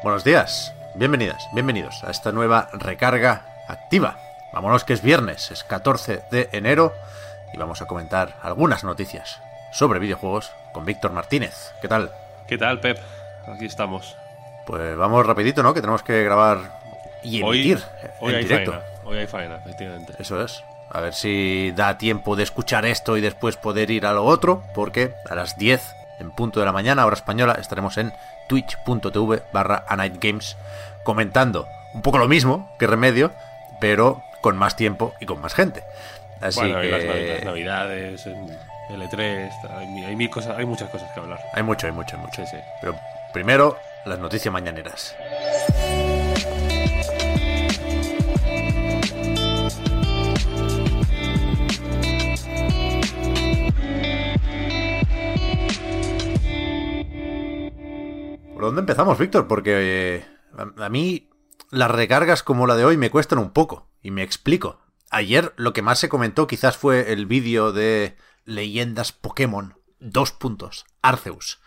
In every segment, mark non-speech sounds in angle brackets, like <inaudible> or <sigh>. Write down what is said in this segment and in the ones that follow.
Buenos días, bienvenidas, bienvenidos a esta nueva recarga activa. Vámonos que es viernes, es 14 de enero y vamos a comentar algunas noticias sobre videojuegos con Víctor Martínez. ¿Qué tal? ¿Qué tal, Pep? Aquí estamos. Pues vamos rapidito, ¿no? Que tenemos que grabar y emitir hoy, hoy en hay directo. faena. Hoy hay faena, efectivamente. Eso es. A ver si da tiempo de escuchar esto y después poder ir a lo otro, porque a las 10 en punto de la mañana, hora española, estaremos en twitch.tv barra Games comentando un poco lo mismo que Remedio, pero con más tiempo y con más gente. Así bueno, que las, navi- las navidades, en L3, hay, hay mil cosas, hay muchas cosas que hablar. hay mucho, hay mucho, hay mucho. Sí, sí. Pero primero, las noticias mañaneras. ¿Por dónde empezamos, Víctor? Porque eh, a, a mí las recargas como la de hoy me cuestan un poco. Y me explico. Ayer lo que más se comentó quizás fue el vídeo de leyendas Pokémon. Dos puntos. Arceus.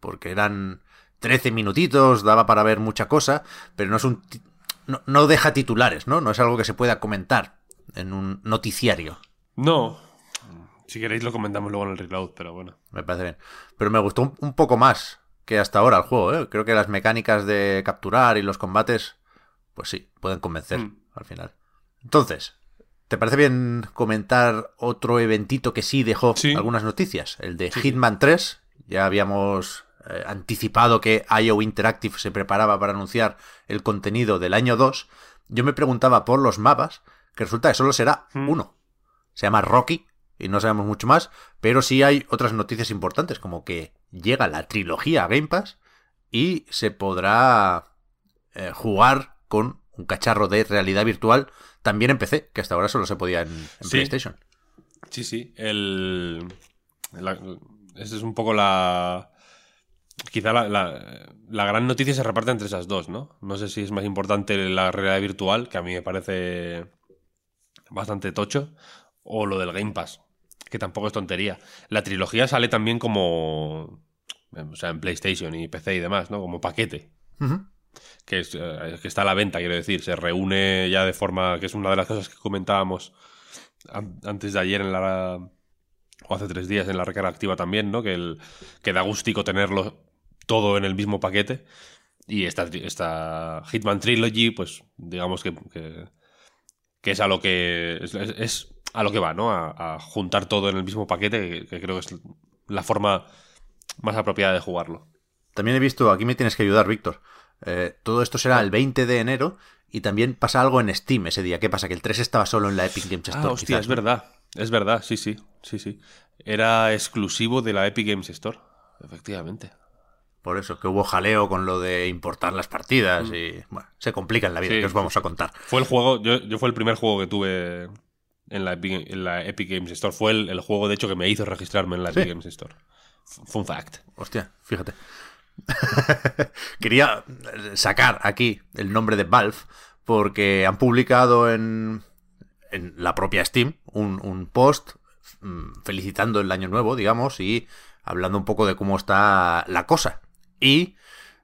Porque eran 13 minutitos, daba para ver mucha cosa, pero no es un... No, no deja titulares, ¿no? No es algo que se pueda comentar en un noticiario. No. Si queréis lo comentamos luego en el reload, pero bueno. Me parece bien. Pero me gustó un, un poco más que hasta ahora el juego, ¿eh? Creo que las mecánicas de capturar y los combates, pues sí, pueden convencer Mm. al final. Entonces, ¿te parece bien comentar otro eventito que sí dejó Sí. algunas noticias? El de Hitman 3. Ya habíamos eh, anticipado que IO Interactive se preparaba para anunciar el contenido del año 2. Yo me preguntaba por los mapas, que resulta que solo será Mm. uno. Se llama Rocky y no sabemos mucho más, pero sí hay otras noticias importantes, como que llega la trilogía a Game Pass y se podrá eh, jugar con un cacharro de realidad virtual también en PC, que hasta ahora solo se podía en, en Sí. PlayStation. Sí, sí. El. la- esa es un poco la. Quizá la, la- la gran noticia se reparte entre esas dos, ¿no? No sé si es más importante la realidad virtual, que a mí me parece bastante tocho, o lo del Game Pass, que tampoco es tontería. La trilogía sale también como. O sea, en PlayStation y PC y demás, ¿no? Como paquete. Que, es, eh, que está a la venta, quiero decir, se reúne ya de forma, que es una de las cosas que comentábamos an- antes de ayer en la o hace tres días en la recarga activa también, ¿no? Que, el, que da gustico tenerlo todo en el mismo paquete. Y esta, esta Hitman Trilogy, pues digamos que, que, que es a lo que es a lo que va, ¿no? A, a juntar todo en el mismo paquete, que, que creo que es la forma más apropiada de jugarlo. También he visto, aquí me tienes que ayudar, Víctor. eh, todo esto será el 20 de enero y también pasa algo en Steam ese día. ¿Qué pasa? Que el 3 estaba solo en la Epic Games Store. Ah, hostia, quizás, es ¿no? verdad. Es verdad, sí, sí. Sí, sí. Era exclusivo de la Epic Games Store. Efectivamente. Por eso, que hubo jaleo con lo de importar las partidas y bueno, se complica en la vida, Sí, que os vamos a contar. Fue el juego, yo, yo fue el primer juego que tuve en la Epic, en la Epic Games Store. Fue el, el juego, de hecho, que me hizo registrarme en la Sí. Epic Games Store. Fun fact. Hostia, fíjate. <laughs> Quería sacar aquí el nombre de Valve porque han publicado en, en la propia Steam un, un post mm, felicitando el año nuevo, digamos, y hablando un poco de cómo está la cosa. Y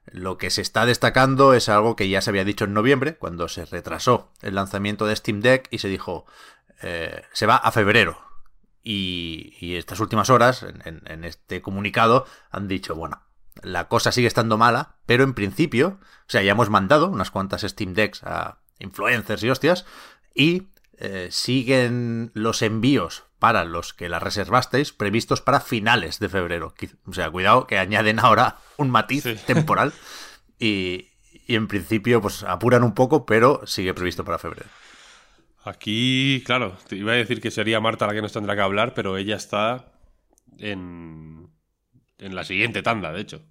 lo que se está destacando es algo que ya se había dicho en noviembre, cuando se retrasó el lanzamiento de Steam Deck y se dijo, eh, se va a febrero. Y, y estas últimas horas, en, en- en este comunicado, han dicho, bueno, la cosa sigue estando mala, pero en principio, o sea, ya hemos mandado unas cuantas Steam Decks a influencers y hostias, y eh, siguen los envíos para los que las reservasteis previstos para finales de febrero. O sea, cuidado que añaden ahora un matiz Sí. <laughs> temporal y, y en principio pues apuran un poco, pero sigue previsto para febrero. Aquí, claro, te iba a decir que sería Marta la que nos tendrá que hablar, pero ella está en, En la siguiente tanda, de hecho.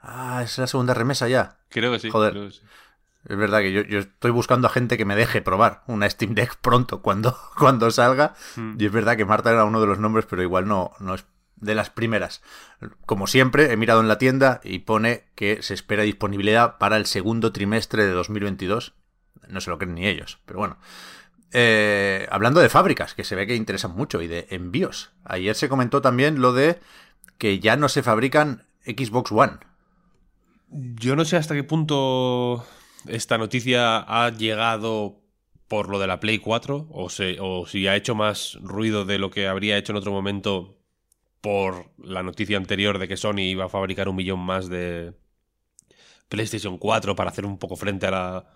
Ah, es la segunda remesa ya. Creo que sí. Joder. creo que sí. Es verdad que yo, yo estoy buscando a gente que me deje probar una Steam Deck pronto <laughs> cuando, cuando salga. Hmm. Y es verdad que Marta era uno de los nombres, pero igual no, no es de las primeras. Como siempre, he mirado en la tienda y pone que se espera disponibilidad para el segundo trimestre de 2022. No se lo creen ni ellos, pero bueno. Eh, hablando de fábricas, que se ve que interesan mucho, y de envíos. Ayer se comentó también lo de que ya no se fabrican Xbox One. Yo no sé hasta qué punto esta noticia ha llegado por lo de la Play 4 o, o si ha hecho más ruido de lo que habría hecho en otro momento por la noticia anterior de que Sony iba a fabricar un millón más de PlayStation 4 para hacer un poco frente a la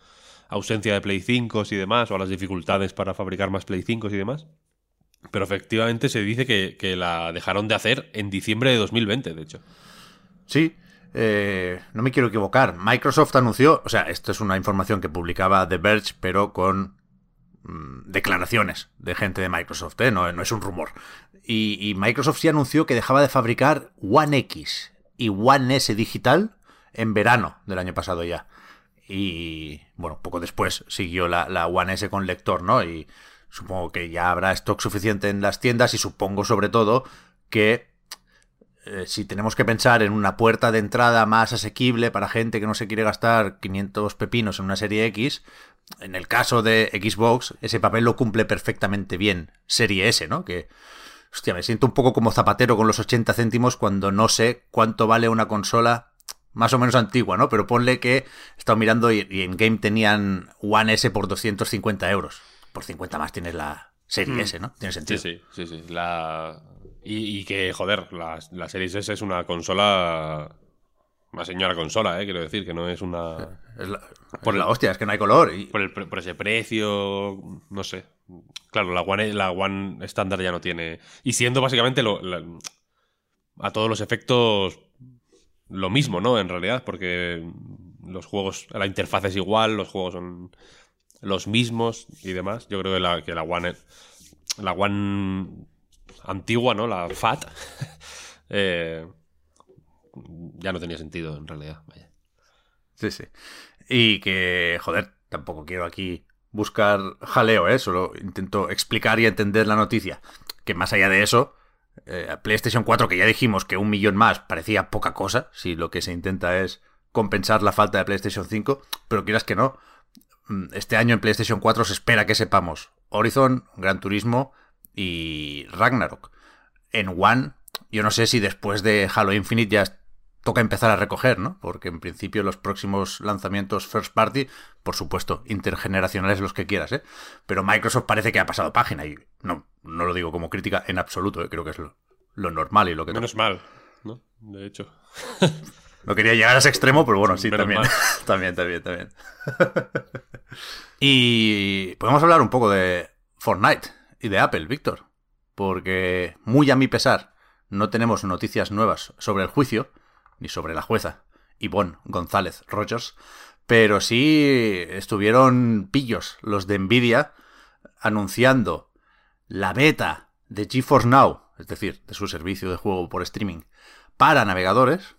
ausencia de Play 5 y demás o a las dificultades para fabricar más Play 5 y demás. Pero efectivamente se dice que, que la dejaron de hacer en diciembre de 2020, de hecho. Sí, eh, no me quiero equivocar. Microsoft anunció, o sea, esto es una información que publicaba The Verge, pero con mm, declaraciones de gente de Microsoft, ¿eh? no, no es un rumor. Y, y Microsoft sí anunció que dejaba de fabricar One X y One S digital en verano del año pasado ya. Y bueno, poco después siguió la, la One S con lector, ¿no? Y supongo que ya habrá stock suficiente en las tiendas y supongo sobre todo que eh, si tenemos que pensar en una puerta de entrada más asequible para gente que no se quiere gastar 500 pepinos en una serie X, en el caso de Xbox, ese papel lo cumple perfectamente bien Serie S, ¿no? Que, hostia, me siento un poco como zapatero con los 80 céntimos cuando no sé cuánto vale una consola más o menos antigua, ¿no? Pero ponle que he estado mirando y, y en Game tenían One S por 250 euros. Por 50 más tienes la Serie Hmm. S, ¿no? Tiene Sí, sentido. sí, sí, sí. La... Y, y que, joder, la, la Series S es una consola. Una señora consola, ¿eh? Quiero decir, que no es una. Es la, por la hostia, es que no hay color. Y, Por, el por ese precio, no sé. Claro, la One, la One estándar ya no tiene. Y siendo básicamente lo- la- a todos los efectos lo mismo, ¿no? En realidad, porque los juegos, la interfaz es igual, los juegos son los mismos y demás. Yo creo que la, que la One, la One antigua, ¿no? La FAT, <laughs> eh, ya no tenía sentido en realidad. Sí, sí. Y que, joder, tampoco quiero aquí buscar jaleo, ¿eh? Solo intento explicar y entender la noticia. Que más allá de eso, eh, PlayStation 4, que ya dijimos que un millón más parecía poca cosa, si lo que se intenta es compensar la falta de PlayStation 5, pero quieras que no, mm, este año en PlayStation 4 se espera que sepamos Horizon, Gran Turismo y Ragnarok. En One, yo no sé si después de Halo Infinite ya toca empezar a recoger, ¿no? Porque en principio los próximos lanzamientos first party, por supuesto, intergeneracionales los que quieras, ¿eh? Pero Microsoft parece que ha pasado página y no, no lo digo como crítica en absoluto, ¿eh? creo que es lo, lo normal y lo que Menos mal, ¿no? De hecho. <laughs> no quería llegar a ese extremo, pero bueno, sí, <laughs> también. también, también, también. <laughs> y podemos hablar un poco de Fortnite y de Apple, Víctor. Porque, muy a mi pesar, no tenemos noticias nuevas sobre el juicio, ni sobre la jueza, Ivonne González Rogers, pero sí estuvieron pillos los de Nvidia anunciando la beta de GeForce Now, es decir, de su servicio de juego por streaming, para navegadores,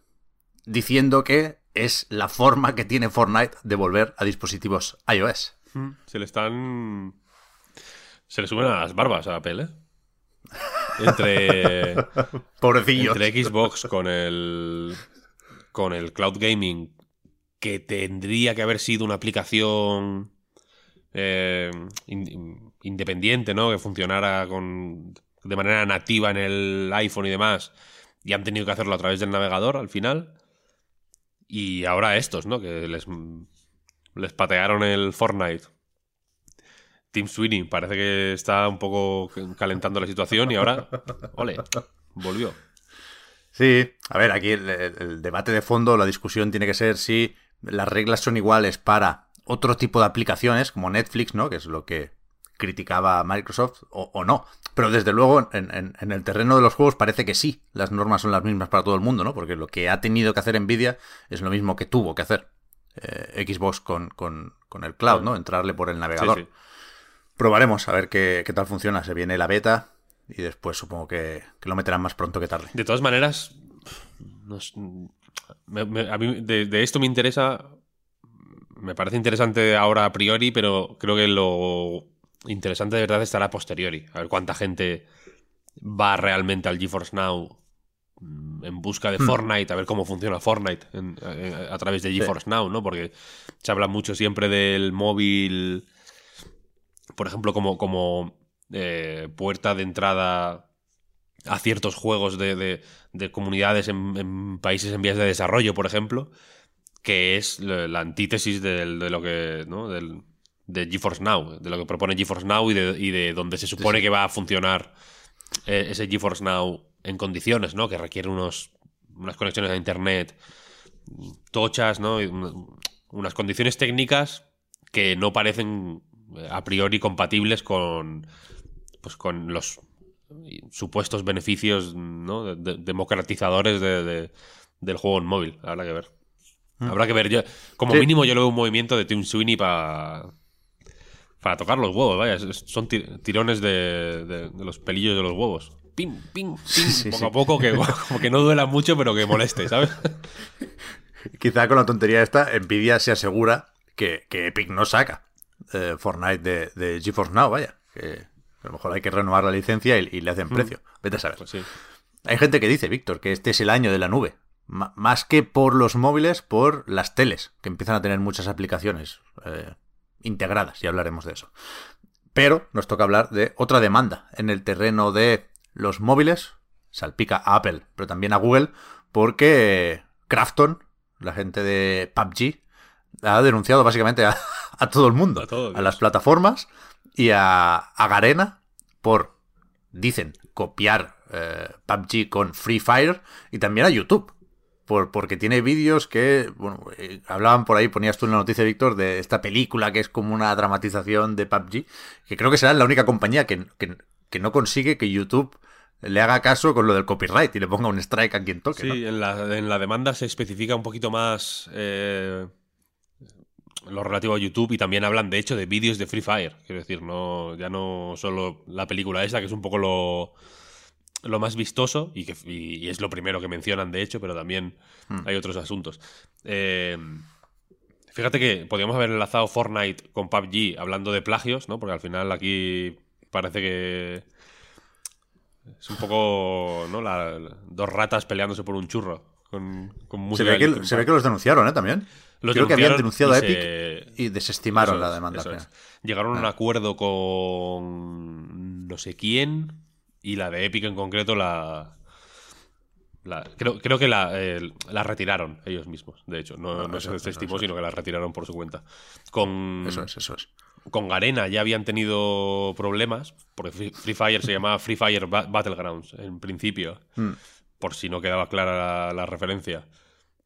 diciendo que es la forma que tiene Fortnite de volver a dispositivos iOS. Se le están. Se le suben a las barbas a Apple, ¿eh? Entre. <laughs> Pobrecillos. entre Xbox con el. Con el Cloud Gaming, que tendría que haber sido una aplicación. eh, in- independiente, ¿no? Que funcionara con. de manera nativa en el iPhone y demás. Y han tenido que hacerlo a través del navegador al final. Y ahora estos, ¿no? Que les, les patearon el Fortnite. Team Sweeney parece que está un poco calentando la situación y ahora, ole, volvió. Sí, a ver, aquí el- el debate de fondo, la discusión tiene que ser si las reglas son iguales para otro tipo de aplicaciones, como Netflix, ¿no? Que es lo que criticaba Microsoft, o, o no. Pero desde luego, en, en- en el terreno de los juegos parece que sí, las normas son las mismas para todo el mundo, ¿no? Porque lo que ha tenido que hacer Nvidia es lo mismo que tuvo que hacer eh, Xbox con, con- con el cloud, ¿no? Entrarle por el navegador. Sí, sí. Probaremos a ver qué, qué tal funciona. Se viene la beta y después supongo que, que lo meterán más pronto que tarde. De todas maneras, a mí de, esto me interesa. Me parece interesante ahora a priori, pero creo que lo interesante de verdad estará a posteriori. A ver cuánta gente va realmente al GeForce Now mm, en busca de hmm. Fortnite, a ver cómo funciona Fortnite a, través de GeForce Now, ¿no? Porque se habla mucho siempre del móvil, por ejemplo, como, como eh, puerta de entrada a ciertos juegos de, comunidades en, países en vías de desarrollo, por ejemplo, que es la antítesis de lo que, ¿no? Del, de GeForce Now, de lo que propone GeForce Now y de, y de donde se supone que va a funcionar eh, ese GeForce Now en condiciones, ¿no? Que requiere unos, unas conexiones a Internet tochas, ¿no? unas condiciones técnicas que no parecen eh, a priori compatibles con, pues, con los supuestos beneficios ¿no? democratizadores del juego en móvil. Habrá que ver. Mm. Habrá que ver. Yo, como mínimo, yo lo veo un movimiento de Tim Sweeney para para tocar los huevos, vaya. Son tirones de, los pelillos de los huevos. Pim, pim, pim. poco a poco, que, <laughs> como que no duela mucho, pero que moleste, ¿sabes? <laughs> Quizá con la tontería esta, Nvidia se asegura que, Epic no saca eh, Fortnite de, GeForce Now, vaya. Que a lo mejor hay que renovar la licencia y, le hacen mm. precio. Vete a saber. Pues hay gente que dice, Víctor, que este es el año de la nube. más que por los móviles, por las teles, que empiezan a tener muchas aplicaciones. Eh, integradas, y hablaremos de eso. Pero nos toca hablar de otra demanda en el terreno de los móviles, salpica a Apple, pero también a Google, porque Crafton, la gente de PUBG, ha denunciado básicamente a, todo el mundo, a, las plataformas y a, Garena por, dicen, copiar eh, PUBG con Free Fire y también a YouTube porque tiene vídeos que, bueno, eh, hablaban por ahí, ponías tú en la noticia, Víctor, de esta película que es como una dramatización de PUBG, que creo que será la única compañía que, no consigue que YouTube le haga caso con lo del copyright y le ponga un strike a quien toque. Sí, en, la, demanda se especifica un poquito más eh, lo relativo a YouTube y también hablan, de hecho, de vídeos de Free Fire. Quiero decir, no ya no solo la película esa, que es un poco lo lo más vistoso y, que, es lo primero que mencionan, de hecho, pero también hmm. hay otros asuntos. Eh, fíjate que podríamos haber enlazado Fortnite con PUBG hablando de plagios, ¿no? Porque al final aquí parece que es un poco, ¿no? dos ratas peleándose por un churro con, se, ve que, se ve que los denunciaron, ¿eh? También. Creo que habían denunciado a Epic y desestimaron la demanda. Llegaron a un ah. acuerdo con no sé quién, y la de Epic en concreto la. creo, creo que la, la, retiraron ellos mismos, de hecho. No, no, se desestimó, sino que la retiraron por su cuenta. Con, eso es, eso es. Con Garena ya habían tenido problemas, porque Free Fire se llamaba Free Fire Battlegrounds en principio, hmm. por si no quedaba clara la, referencia.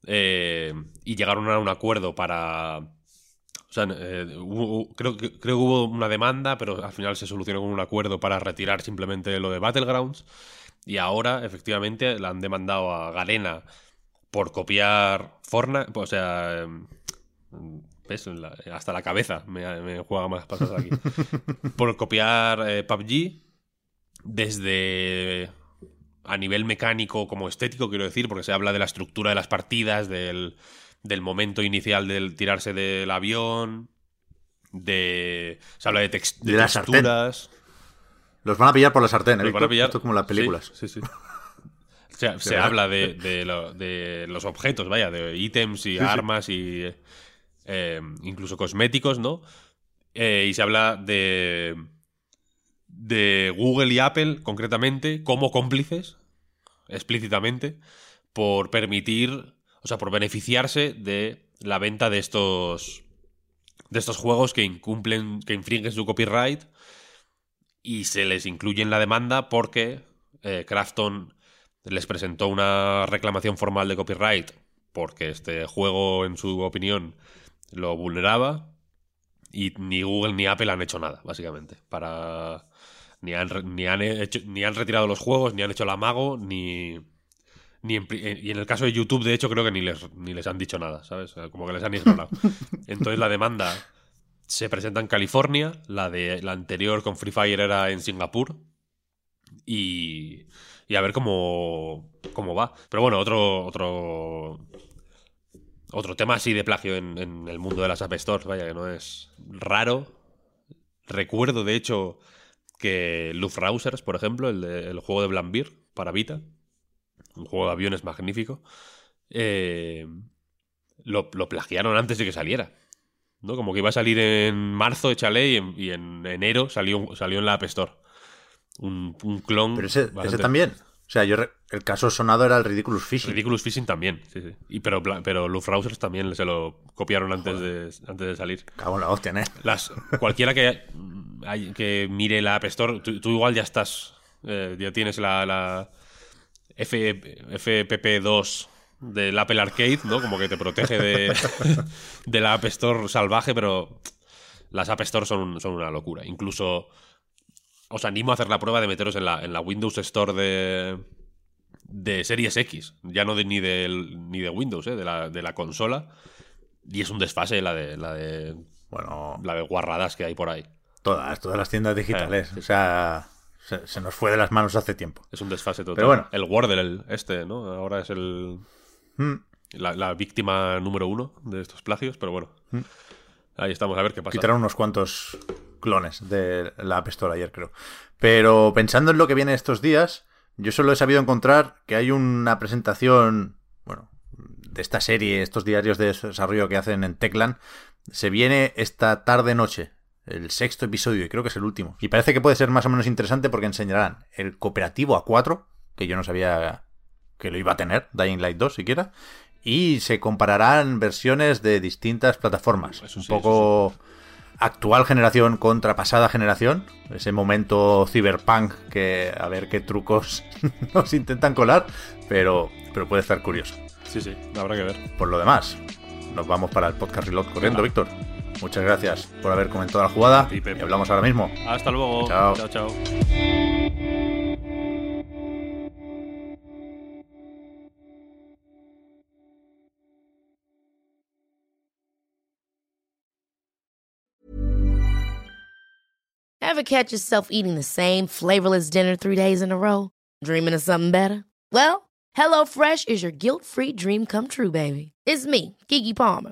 Eh, y llegaron a un acuerdo para sea, eh, creo, creo que hubo una demanda, pero al final se solucionó con un acuerdo para retirar simplemente lo de Battlegrounds. Y ahora, efectivamente, la han demandado a Garena por copiar Fortnite. O sea, em, ¿ves? hasta la cabeza me, juega más pasas aquí. <laughs> por copiar eh, PUBG desde a nivel mecánico como estético, quiero decir, porque se habla de la estructura de las partidas, del del momento inicial del tirarse del avión, de... Se habla de, texturas. Los van a pillar por la sartén, ¿eh? Los van a pillar... Esto es como las películas. Sí, sí. <laughs> O sea, se habla de, los objetos, vaya, de ítems y armas y eh, incluso cosméticos, ¿no? Eh, y se habla de, de Google y Apple, concretamente, como cómplices, explícitamente, por permitir o sea, por beneficiarse de la venta de estos. de estos juegos que incumplen. que infringen su copyright. Y se les incluye en la demanda porque eh, Crafton les presentó una reclamación formal de copyright. Porque este juego, en su opinión, lo vulneraba. Y ni Google ni Apple han hecho nada, básicamente. Para. Ni han, ni han, ni han retirado los juegos, ni han hecho el amago, ni eh, y en el caso de YouTube, de hecho, creo que ni les, ni les han dicho nada, ¿sabes? Como que les han ignorado. <laughs> Entonces la demanda se presenta en California, la de la anterior con Free Fire era en Singapur. Y, y a ver cómo, cómo va. Pero bueno, otro, otro, otro tema así de plagio en, en el mundo de las App Stores, vaya, que no es raro. Recuerdo, de hecho, que Luftrausers, por ejemplo, el, de- el juego de Blambir para Vita, un juego de aviones magnífico, eh, lo, lo plagiaron antes de que saliera. ¿no? Como que iba a salir en marzo, échale, y en, y en enero salió, salió en la App Store. Un, un clon. Pero ese, ese también. O sea, yo re- el caso sonado era el Ridiculous Fishing. Ridiculous Fishing también, sí, sí. Y, pero, pero Luftrausers también se lo copiaron antes de, antes de salir. Cago en la hostia, ¿eh? Las, cualquiera que, que mire la App Store, tú, tú igual ya estás, eh, ya tienes la, la F- FPP2 del Apple Arcade, ¿no? Como que te protege de, <laughs> de la App Store salvaje, pero las App Store son, son una locura. Incluso os animo a hacer la prueba de meteros en la, en la Windows Store de, de Series X, ya no de, ni, del- ni de Windows, ¿eh? de, la, de la consola. Y es un desfase la de, la de Bueno, la de guarradas que hay por ahí. todas, todas las tiendas digitales. Eh, O sea, se, se nos fue de las manos hace tiempo. Es un desfase total. Pero bueno. El Wordle, el- este, ¿no? Ahora es el Mm. la, la víctima número uno de estos plagios, pero bueno. Ahí estamos, a ver qué pasa. Quitaron unos cuantos clones de la App Store ayer, creo. Pero pensando en lo que viene estos días, yo solo he sabido encontrar que hay una presentación, bueno, de esta serie, estos diarios de desarrollo que hacen en Teclan. Se viene esta tarde-noche, el sexto episodio, y creo que es el último. Y parece que puede ser más o menos interesante porque enseñarán el cooperativo A4, que yo no sabía que lo iba a tener, Dying Light 2 siquiera, y se compararán versiones de distintas plataformas. Eso un sí, poco actual generación contra pasada generación, ese momento cyberpunk que a ver qué trucos <laughs> nos intentan colar, pero, pero puede estar curioso. Sí, sí, habrá que ver. Por lo demás, nos vamos para el podcast Reload corriendo. Víctor. Muchas gracias por haber comentado la jugada y hablamos ahora mismo. Hasta luego. Chao. chao. chao. Ever catch yourself eating the same flavorless dinner three days in a row? Dreaming of something better? Well, HelloFresh is your guilt-free dream come true, baby. It's me, Kiki Palmer.